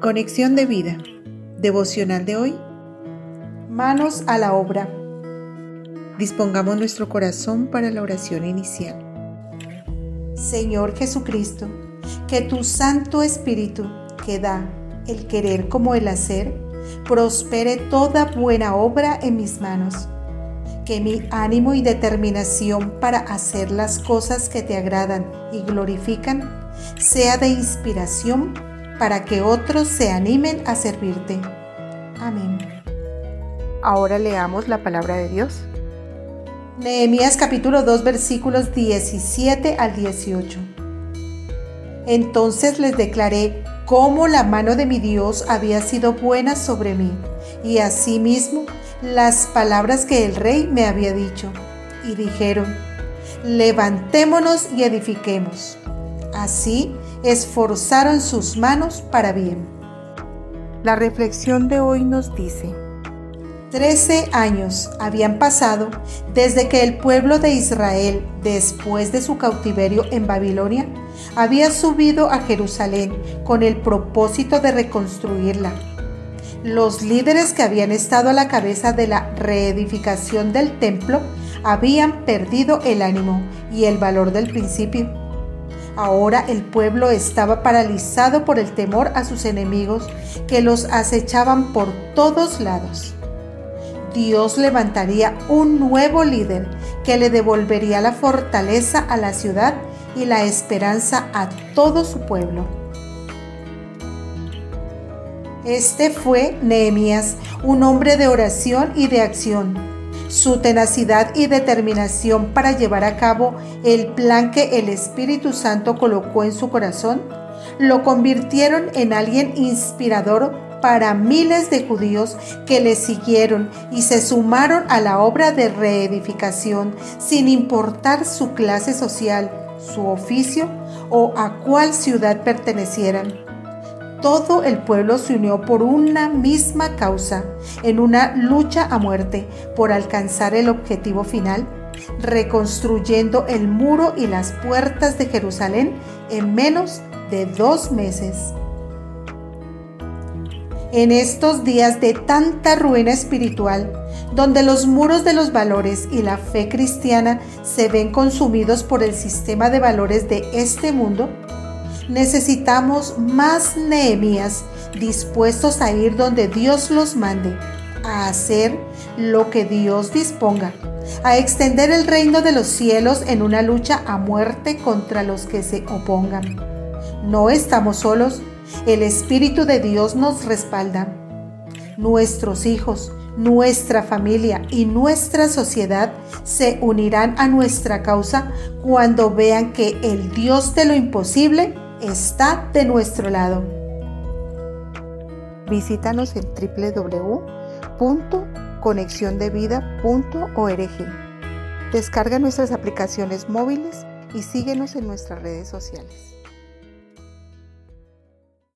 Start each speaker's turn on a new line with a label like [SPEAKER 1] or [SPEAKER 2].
[SPEAKER 1] Conexión de vida. Devocional de hoy. Manos a la obra. Dispongamos nuestro corazón para la oración inicial. Señor Jesucristo, que tu Santo Espíritu, que da el querer como el hacer, prospere toda buena obra en mis manos. Que mi ánimo y determinación para hacer las cosas que te agradan y glorifican sea de inspiración para que otros se animen a servirte. Amén. Ahora leamos la palabra de Dios. Nehemías capítulo 2 versículos 17 al 18. Entonces les declaré cómo la mano de mi Dios había sido buena sobre mí, y asimismo las palabras que el rey me había dicho. Y dijeron, levantémonos y edifiquemos. Así esforzaron sus manos para bien. La reflexión de hoy nos dice, Trece años habían pasado desde que el pueblo de Israel, después de su cautiverio en Babilonia, había subido a Jerusalén con el propósito de reconstruirla. Los líderes que habían estado a la cabeza de la reedificación del templo habían perdido el ánimo y el valor del principio Ahora el pueblo estaba paralizado por el temor a sus enemigos que los acechaban por todos lados. Dios levantaría un nuevo líder que le devolvería la fortaleza a la ciudad y la esperanza a todo su pueblo. Este fue Nehemías, un hombre de oración y de acción su tenacidad y determinación para llevar a cabo el plan que el Espíritu Santo colocó en su corazón, lo convirtieron en alguien inspirador para miles de judíos que le siguieron y se sumaron a la obra de reedificación sin importar su clase social, su oficio o a cuál ciudad pertenecieran todo el pueblo se unió por una misma causa, en una lucha a muerte por alcanzar el objetivo final, reconstruyendo el muro y las puertas de Jerusalén en menos de dos meses. En estos días de tanta ruina espiritual, donde los muros de los valores y la fe cristiana se ven consumidos por el sistema de valores de este mundo, necesitamos más Nehemías dispuestos a ir donde Dios los mande, a hacer lo que Dios disponga, a extender el reino de los cielos en una lucha a muerte contra los que se opongan. No estamos solos, el Espíritu de Dios nos respalda. Nuestros hijos, nuestra familia y nuestra sociedad se unirán a nuestra causa cuando vean que el Dios de lo imposible está de nuestro lado. Visítanos en www.conexiondevida.org. Descarga nuestras aplicaciones móviles y síguenos en nuestras redes sociales.